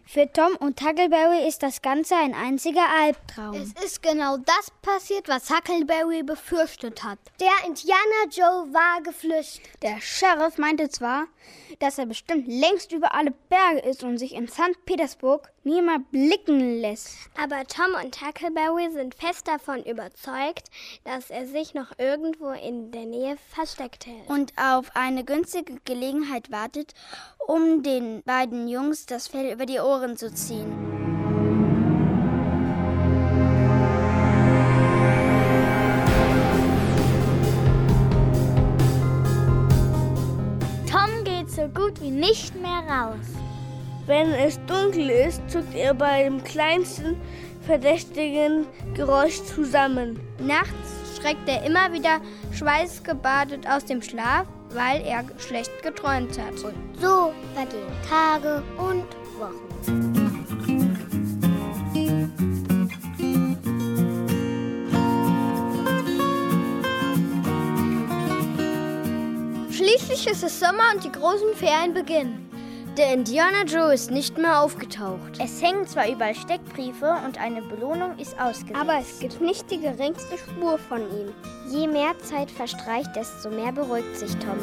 Für Tom und Huckleberry ist das Ganze ein einziger Albtraum. Es ist genau das passiert, was Huckleberry befürchtet hat. Der Indianer Joe war geflüchtet. Der Sheriff meinte zwar, dass er bestimmt längst über alle Berge ist und sich in St. Petersburg niemand blicken lässt. Aber Tom und Huckleberry sind fest davon überzeugt, dass er sich noch irgendwo in der Nähe versteckt hält. Und auf eine günstige Gelegenheit wartet, um den beiden Jungs das Fell über die Ohren zu ziehen. Tom geht so gut wie nicht mehr raus. Wenn es dunkel ist, zuckt er bei dem kleinsten verdächtigen Geräusch zusammen. Nachts schreckt er immer wieder schweißgebadet aus dem Schlaf, weil er schlecht geträumt hat. Und so vergehen Tage und Wochen. Schließlich ist es Sommer und die großen Ferien beginnen. Der Indianer Joe ist nicht mehr aufgetaucht. Es hängen zwar überall Steckbriefe und eine Belohnung ist ausgesetzt. Aber es gibt nicht die geringste Spur von ihm. Je mehr Zeit verstreicht, desto mehr beruhigt sich Tom.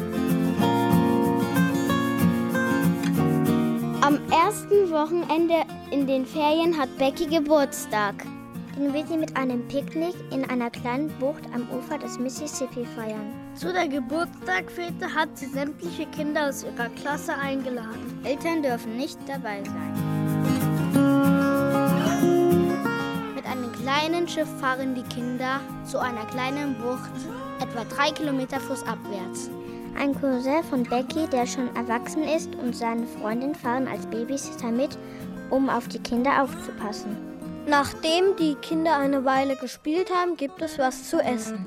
Am ersten Wochenende in den Ferien hat Becky Geburtstag. Den will sie mit einem Picknick in einer kleinen Bucht am Ufer des Mississippi feiern. Zu der Geburtstagfete hat sie sämtliche Kinder aus ihrer Klasse eingeladen. Eltern dürfen nicht dabei sein. Mit einem kleinen Schiff fahren die Kinder zu einer kleinen Bucht, etwa drei Kilometer flussabwärts. Ein Cousin von Becky, der schon erwachsen ist, und seine Freundin fahren als Babysitter mit, um auf die Kinder aufzupassen. Nachdem die Kinder eine Weile gespielt haben, gibt es was zu essen.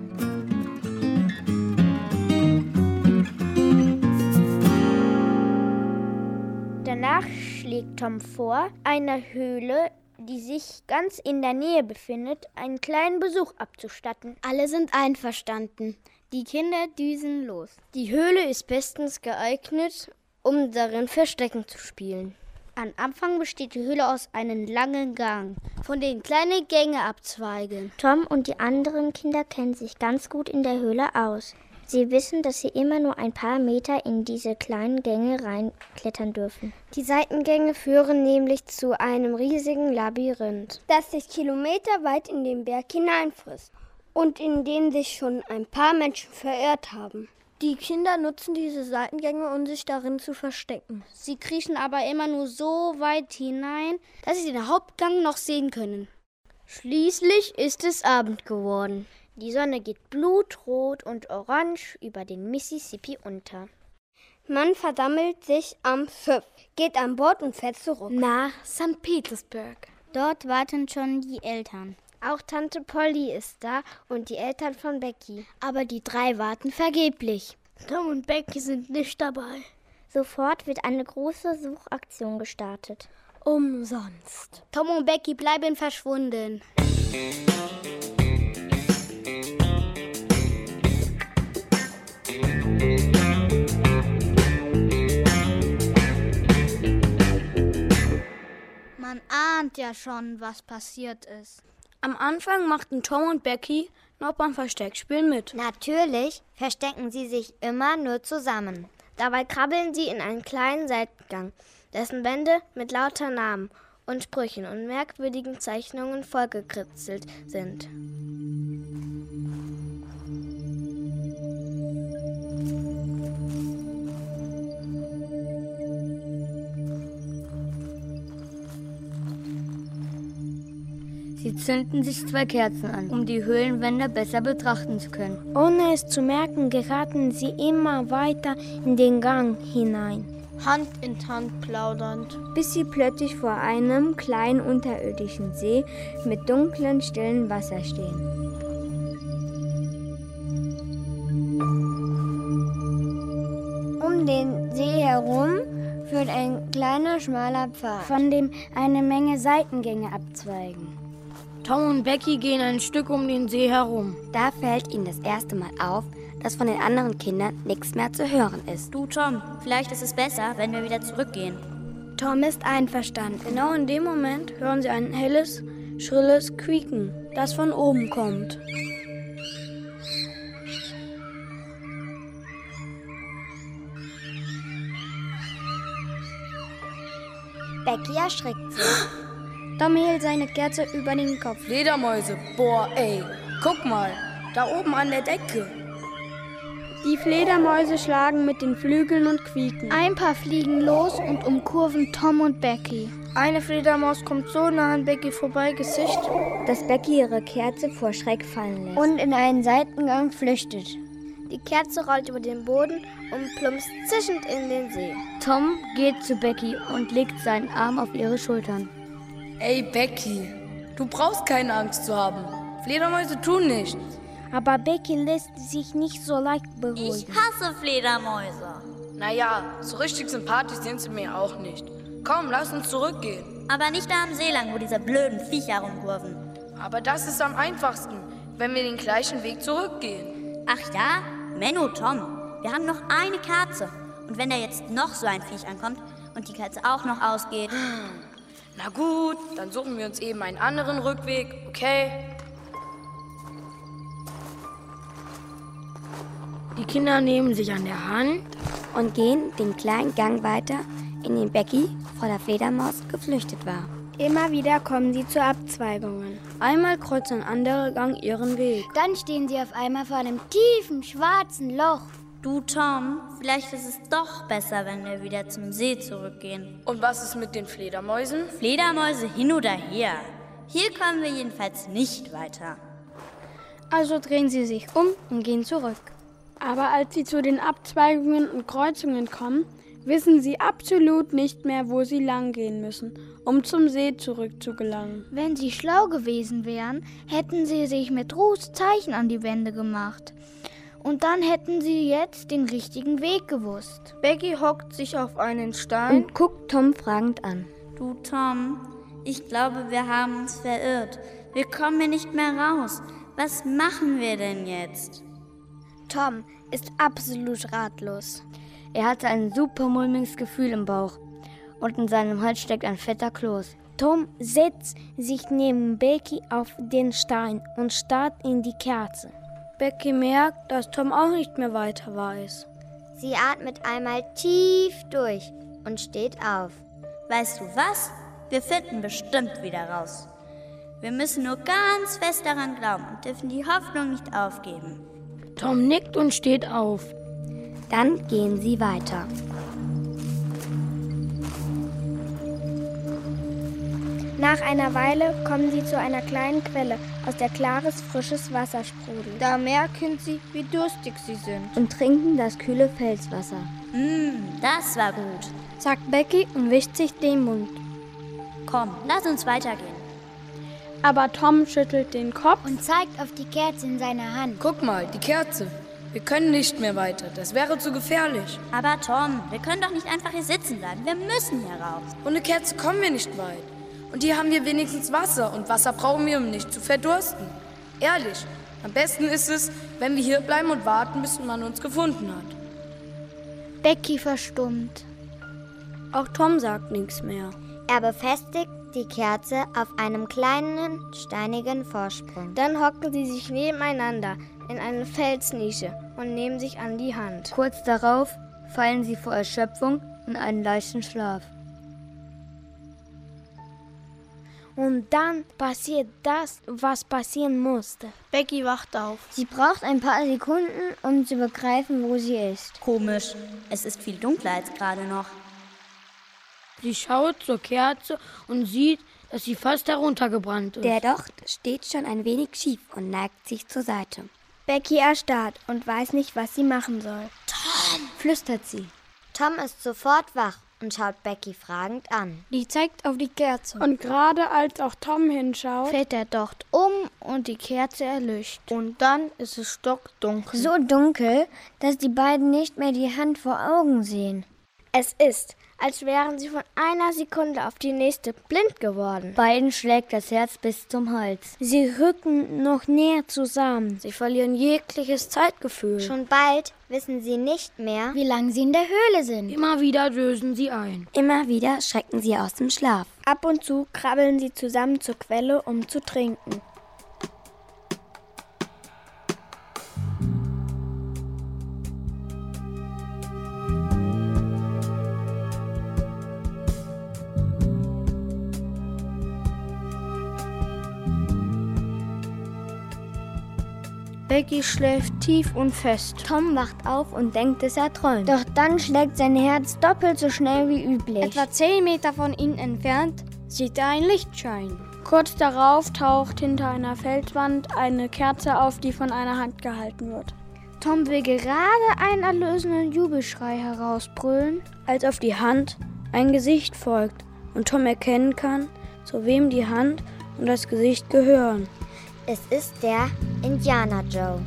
Danach schlägt Tom vor, einer Höhle, die sich ganz in der Nähe befindet, einen kleinen Besuch abzustatten. Alle sind einverstanden. Die Kinder düsen los. Die Höhle ist bestens geeignet, um darin Verstecken zu spielen. Am Anfang besteht die Höhle aus einem langen Gang, von dem kleine Gänge abzweigen. Tom und die anderen Kinder kennen sich ganz gut in der Höhle aus. Sie wissen, dass sie immer nur ein paar Meter in diese kleinen Gänge reinklettern dürfen. Die Seitengänge führen nämlich zu einem riesigen Labyrinth, das sich kilometerweit in den Berg hineinfrisst und in den sich schon ein paar Menschen verirrt haben. Die Kinder nutzen diese Seitengänge, um sich darin zu verstecken. Sie kriechen aber immer nur so weit hinein, dass sie den Hauptgang noch sehen können. Schließlich ist es Abend geworden. Die Sonne geht blutrot und orange über den Mississippi unter. Man versammelt sich am Schiff, geht an Bord und fährt zurück. Nach St. Petersburg. Dort warten schon die Eltern. Auch Tante Polly ist da und die Eltern von Becky. Aber die drei warten vergeblich. Tom und Becky sind nicht dabei. Sofort wird eine große Suchaktion gestartet. Umsonst. Tom und Becky bleiben verschwunden. Man ahnt ja schon, was passiert ist. Am Anfang machten Tom und Becky noch beim Versteckspielen mit. Natürlich verstecken sie sich immer nur zusammen. Dabei krabbeln sie in einen kleinen Seitengang, dessen Wände mit lauter Namen und Sprüchen und merkwürdigen Zeichnungen vollgekritzelt sind. Sie zünden sich zwei Kerzen an, um die Höhlenwände besser betrachten zu können. Ohne es zu merken, geraten sie immer weiter in den Gang hinein. Hand in Hand plaudernd, bis sie plötzlich vor einem kleinen unterirdischen See mit dunklem, stillen Wasser stehen. Um den See herum führt ein kleiner, schmaler Pfad, von dem eine Menge Seitengänge abzweigen. Tom und Becky gehen ein Stück um den See herum. Da fällt ihnen das erste Mal auf, dass von den anderen Kindern nichts mehr zu hören ist. Du, Tom, vielleicht ist es besser, wenn wir wieder zurückgehen. Tom ist einverstanden. Genau in dem Moment hören sie ein helles, schrilles Quieken, das von oben kommt. Becky erschrickt sich. Tom hält seine Kerze über den Kopf. Fledermäuse, boah, ey, guck mal, da oben an der Decke. Die Fledermäuse schlagen mit den Flügeln und quieken. Ein paar fliegen los und umkurven Tom und Becky. Eine Fledermaus kommt so nah an Becky vorbei, Gesicht, dass Becky ihre Kerze vor Schreck fallen lässt. Und in einen Seitengang flüchtet. Die Kerze rollt über den Boden und plumpst zischend in den See. Tom geht zu Becky und legt seinen Arm auf ihre Schultern. Ey, Becky, du brauchst keine Angst zu haben. Fledermäuse tun nichts. Aber Becky lässt sich nicht so leicht beruhigen. Ich hasse Fledermäuse. Naja, so richtig sympathisch sind sie mir auch nicht. Komm, lass uns zurückgehen. Aber nicht da am See lang, wo diese blöden Viecher rumkurven. Aber das ist am einfachsten, wenn wir den gleichen Weg zurückgehen. Ach ja? Menno, Tom, wir haben noch eine Kerze. Und wenn da jetzt noch so ein Viech ankommt und die Kerze auch noch ausgeht. Na gut, dann suchen wir uns eben einen anderen Rückweg, okay? Die Kinder nehmen sich an der Hand und gehen den kleinen Gang weiter, in den Becky vor der Fledermaus geflüchtet war. Immer wieder kommen sie zu Abzweigungen. Einmal kreuzt ein anderer Gang ihren Weg. Dann stehen sie auf einmal vor einem tiefen, schwarzen Loch. Du, Tom, vielleicht ist es doch besser, wenn wir wieder zum See zurückgehen. Und was ist mit den Fledermäusen? Fledermäuse hin oder her. Hier kommen wir jedenfalls nicht weiter. Also drehen sie sich um und gehen zurück. Aber als sie zu den Abzweigungen und Kreuzungen kommen, wissen sie absolut nicht mehr, wo sie langgehen müssen, um zum See zurückzugelangen. Wenn sie schlau gewesen wären, hätten sie sich mit Ruhs Zeichen an die Wände gemacht. Und dann hätten sie jetzt den richtigen Weg gewusst. Becky hockt sich auf einen Stein und guckt Tom fragend an. Du, Tom, ich glaube, wir haben uns verirrt. Wir kommen hier nicht mehr raus. Was machen wir denn jetzt? Tom ist absolut ratlos. Er hatte ein super mulmiges Gefühl im Bauch und in seinem Hals steckt ein fetter Kloß. Tom setzt sich neben Becky auf den Stein und starrt in die Kerze. Becky merkt, dass Tom auch nicht mehr weiter weiß. Sie atmet einmal tief durch und steht auf. Weißt du was? Wir finden bestimmt wieder raus. Wir müssen nur ganz fest daran glauben und dürfen die Hoffnung nicht aufgeben. Tom nickt und steht auf. Dann gehen sie weiter. Nach einer Weile kommen sie zu einer kleinen Quelle, aus der klares, frisches Wasser sprudelt. Da merken sie, wie durstig sie sind. Und trinken das kühle Felswasser. Mm, das war gut, sagt Becky und wischt sich den Mund. Komm, lass uns weitergehen. Aber Tom schüttelt den Kopf und zeigt auf die Kerze in seiner Hand. Guck mal, die Kerze. Wir können nicht mehr weiter. Das wäre zu gefährlich. Aber Tom, wir können doch nicht einfach hier sitzen bleiben. Wir müssen hier raus. Ohne Kerze kommen wir nicht weit. Und hier haben wir wenigstens Wasser. Und Wasser brauchen wir, um nicht zu verdursten. Ehrlich, am besten ist es, wenn wir hier bleiben und warten, bis man uns gefunden hat. Becky verstummt. Auch Tom sagt nichts mehr. Er befestigt die Kerze auf einem kleinen, steinigen Vorsprung. Dann hocken sie sich nebeneinander in eine Felsnische und nehmen sich an die Hand. Kurz darauf fallen sie vor Erschöpfung in einen leichten Schlaf. Und dann passiert das, was passieren musste. Becky wacht auf. Sie braucht ein paar Sekunden, um zu begreifen, wo sie ist. Komisch. Es ist viel dunkler als gerade noch. Sie schaut zur Kerze und sieht, dass sie fast heruntergebrannt ist. Der Docht steht schon ein wenig schief und neigt sich zur Seite. Becky erstarrt und weiß nicht, was sie machen soll. Tom, flüstert sie. Tom ist sofort wach und schaut Becky fragend an. Die zeigt auf die Kerze. Und gerade als auch Tom hinschaut, fällt der Docht um und die Kerze erlischt. Und dann ist es stockdunkel. So dunkel, dass die beiden nicht mehr die Hand vor Augen sehen. Es ist, als wären sie von einer Sekunde auf die nächste blind geworden. Beiden schlägt das Herz bis zum Hals. Sie rücken noch näher zusammen. Sie verlieren jegliches Zeitgefühl. Schon bald wissen sie nicht mehr, wie lange sie in der Höhle sind. Immer wieder dösen sie ein. Immer wieder schrecken sie aus dem Schlaf. Ab und zu krabbeln sie zusammen zur Quelle, um zu trinken. Becky schläft tief und fest. Tom wacht auf und denkt, dass er träumt. Doch dann schlägt sein Herz doppelt so schnell wie üblich. Etwa zehn Meter von ihnen entfernt sieht er ein Lichtschein. Kurz darauf taucht hinter einer Felswand eine Kerze auf, die von einer Hand gehalten wird. Tom will gerade einen erlösenden Jubelschrei herausbrüllen, als auf die Hand ein Gesicht folgt und Tom erkennen kann, zu wem die Hand und das Gesicht gehören. Es ist der Indianer Joe.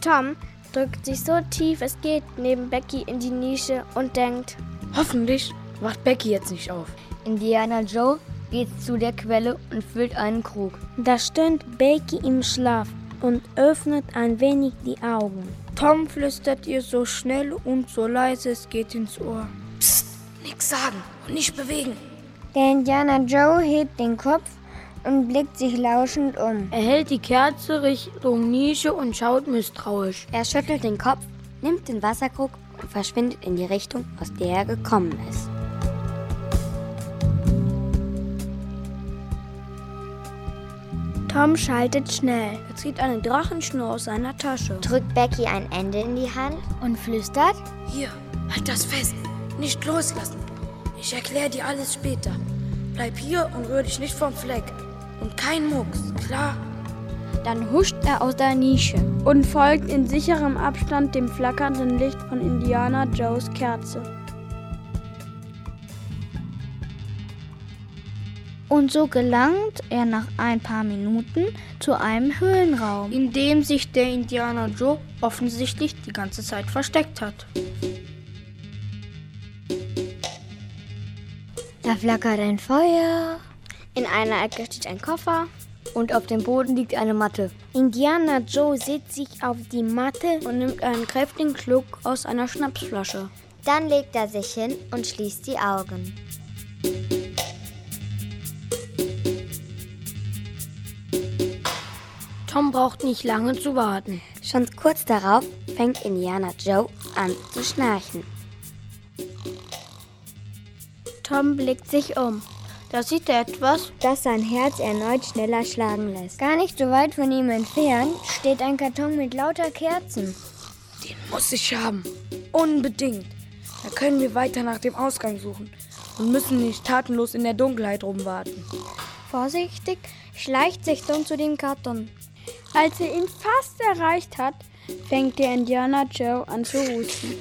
Tom drückt sich so tief es geht neben Becky in die Nische und denkt, Hoffentlich wacht Becky jetzt nicht auf. Indianer Joe geht zu der Quelle und füllt einen Krug. Da stöhnt Becky im Schlaf und öffnet ein wenig die Augen. Tom flüstert ihr so schnell und so leise es geht ins Ohr. Psst, nix sagen und nicht bewegen. Der Indianer Joe hebt den Kopf und blickt sich lauschend um. Er hält die Kerze Richtung Nische und schaut misstrauisch. Er schüttelt den Kopf, nimmt den Wasserkrug und verschwindet in die Richtung, aus der er gekommen ist. Tom schaltet schnell. Er zieht eine Drachenschnur aus seiner Tasche. Drückt Becky ein Ende in die Hand und flüstert: Hier, halt das fest. Nicht loslassen. Ich erkläre dir alles später. Bleib hier und rühr dich nicht vom Fleck. Und kein Mucks, klar? Dann huscht er aus der Nische und folgt in sicherem Abstand dem flackernden Licht von Indianer Joes Kerze. Und so gelangt er nach ein paar Minuten zu einem Höhlenraum, in dem sich der Indianer Joe offensichtlich die ganze Zeit versteckt hat. Da flackert ein Feuer. In einer Ecke steht ein Koffer. Und auf dem Boden liegt eine Matte. Indianer Joe setzt sich auf die Matte und nimmt einen kräftigen Schluck aus einer Schnapsflasche. Dann legt er sich hin und schließt die Augen. Tom braucht nicht lange zu warten. Schon kurz darauf fängt Indianer Joe an zu schnarchen. Tom blickt sich um. Da sieht er etwas, das sein Herz erneut schneller schlagen lässt. Gar nicht so weit von ihm entfernt steht ein Karton mit lauter Kerzen. Den muss ich haben. Unbedingt. Da können wir weiter nach dem Ausgang suchen und müssen nicht tatenlos in der Dunkelheit rumwarten. Vorsichtig schleicht sich Tom zu dem Karton. Als er ihn fast erreicht hat, fängt der Indianer Joe an zu husten.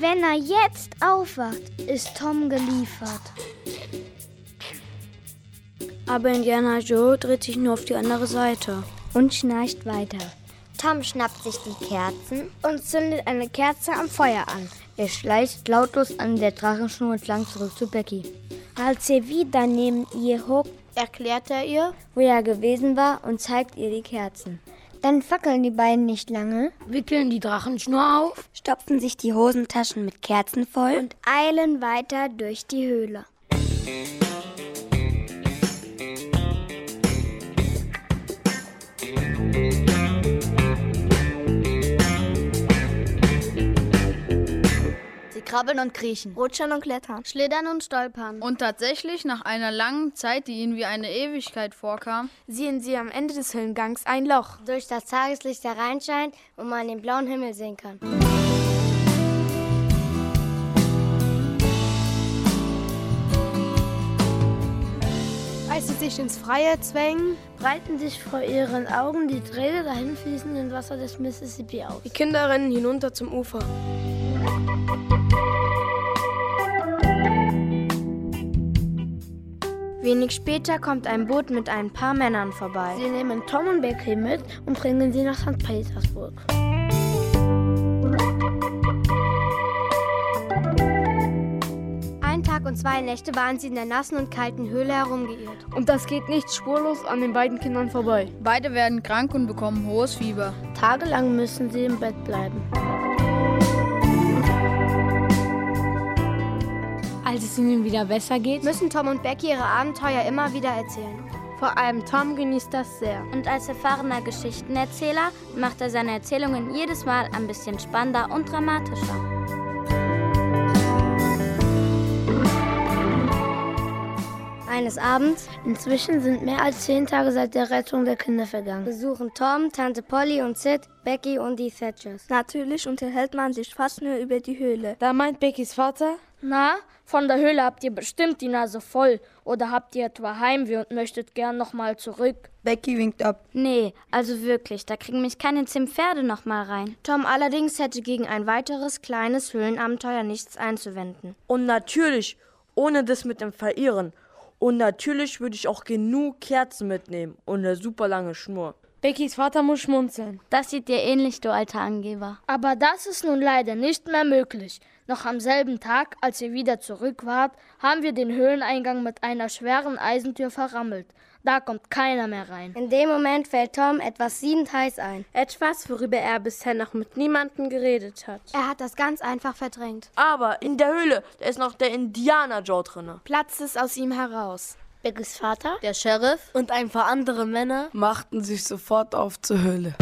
Wenn er jetzt aufwacht, ist Tom geliefert. Aber Indiana Joe dreht sich nur auf die andere Seite und schnarcht weiter. Tom schnappt sich die Kerzen und zündet eine Kerze am Feuer an. Er schleicht lautlos an der Drachenschnur entlang zurück zu Becky. Als er wieder neben ihr hockt, erklärt er ihr, wo er gewesen war und zeigt ihr die Kerzen. Dann fackeln die beiden nicht lange, wickeln die Drachenschnur auf, stopfen sich die Hosentaschen mit Kerzen voll und eilen weiter durch die Höhle. Krabbeln und Kriechen. Rutschern und Klettern. Schlittern und Stolpern. Und tatsächlich, nach einer langen Zeit, die ihnen wie eine Ewigkeit vorkam, sehen sie am Ende des Höhlengangs ein Loch, durch das Tageslicht hereinscheint und man den blauen Himmel sehen kann. Als sie sich ins Freie zwängen, breiten sich vor ihren Augen die träge dahinfließenden Wasser des Mississippi aus. Die Kinder rennen hinunter zum Ufer. Wenig später kommt ein Boot mit ein paar Männern vorbei. Sie nehmen Tom und Becky mit und bringen sie nach St. Petersburg. Tag und zwei Nächte waren sie in der nassen und kalten Höhle herumgeirrt. Und das geht nicht spurlos an den beiden Kindern vorbei. beide werden krank und bekommen hohes Fieber. Tagelang müssen sie im Bett bleiben. Als es ihnen wieder besser geht, Müssen Tom und Becky ihre Abenteuer immer wieder erzählen. Vor allem Tom genießt das sehr. Und als erfahrener Geschichtenerzähler macht er seine Erzählungen jedes Mal ein bisschen spannender und dramatischer. Eines Abends, Inzwischen sind mehr als zehn Tage seit der Rettung der Kinder vergangen. besuchen Tom, Tante Polly und Sid Becky und die Thatchers. Natürlich unterhält man sich fast nur über die Höhle. da meint Beckys Vater, Na, von der Höhle habt ihr bestimmt die Nase voll. Oder habt ihr etwa Heimweh und möchtet gern nochmal zurück? Becky winkt ab. Nee, also wirklich, da kriegen mich keine zehn Pferde noch mal rein. Tom allerdings hätte gegen ein weiteres kleines Höhlenabenteuer nichts einzuwenden. Und natürlich, ohne das mit dem Verirren. Und natürlich würde ich auch genug Kerzen mitnehmen und eine super lange Schnur. Beckys Vater muss schmunzeln. Das sieht dir ähnlich, du alter Angeber. Aber das ist nun leider nicht mehr möglich. Noch am selben Tag, als ihr wieder zurück wart, haben wir den Höhleneingang mit einer schweren Eisentür verrammelt. Da kommt keiner mehr rein. In dem Moment fällt Tom etwas siedend heiß ein. Etwas, worüber er bisher noch mit niemandem geredet hat. Er hat das ganz einfach verdrängt. Aber in der Höhle, da ist noch der Indianer Joe drinne. Platzt es aus ihm heraus. Beckys Vater, Der Sheriff Und ein paar andere Männer machten sich sofort auf zur Höhle.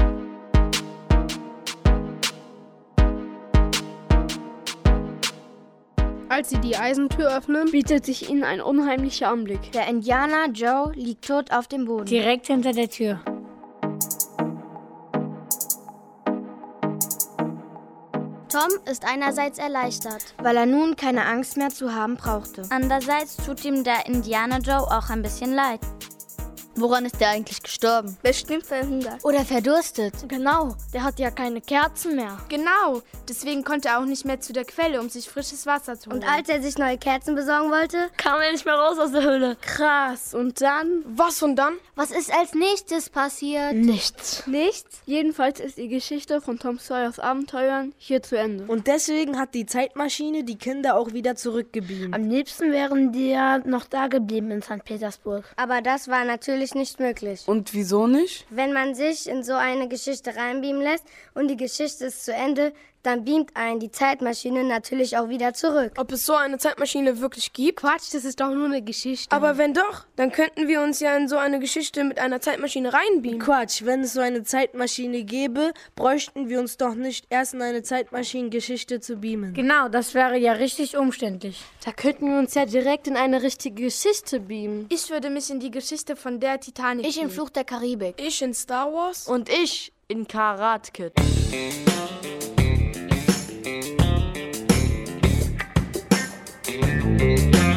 Als sie die Eisentür öffnen, bietet sich ihnen ein unheimlicher Anblick. Der Indianer Joe liegt tot auf dem Boden. Direkt hinter der Tür. Tom ist einerseits erleichtert. weil er nun keine Angst mehr zu haben brauchte. Andererseits tut ihm der Indianer Joe auch ein bisschen leid. Woran ist der eigentlich gestorben? Bestimmt verhungert. Oder verdurstet. Genau, der hat ja keine Kerzen mehr. Genau, deswegen konnte er auch nicht mehr zu der Quelle, um sich frisches Wasser zu holen. Und als er sich neue Kerzen besorgen wollte, kam er nicht mehr raus aus der Höhle. Krass, und dann? Was und dann? was ist als nächstes passiert? Nichts. Nichts. Jedenfalls ist die Geschichte von Tom Sawyers Abenteuern hier zu Ende. Und deswegen hat die Zeitmaschine die Kinder auch wieder zurückgebeamt. Am liebsten wären die ja noch da geblieben in St. Petersburg. Aber das war natürlich nicht möglich. Und wieso nicht? Wenn man sich in so eine Geschichte reinbeamen lässt und die Geschichte ist zu Ende, dann beamt einen die Zeitmaschine natürlich auch wieder zurück. Ob es so eine Zeitmaschine wirklich gibt? Quatsch, das ist doch nur eine Geschichte. Aber wenn doch, dann könnten wir uns ja in so eine Geschichte mit einer Zeitmaschine reinbeamen. Quatsch, wenn es so eine Zeitmaschine gäbe, bräuchten wir uns doch nicht erst in eine Zeitmaschinengeschichte zu beamen. Genau, das wäre ja richtig umständlich. Da könnten wir uns ja direkt in eine richtige Geschichte beamen. ich würde mich in die Geschichte von der Titanic Ich in Fluch der Karibik. Ich in Star Wars. Und ich in Karat Kid. Thank you.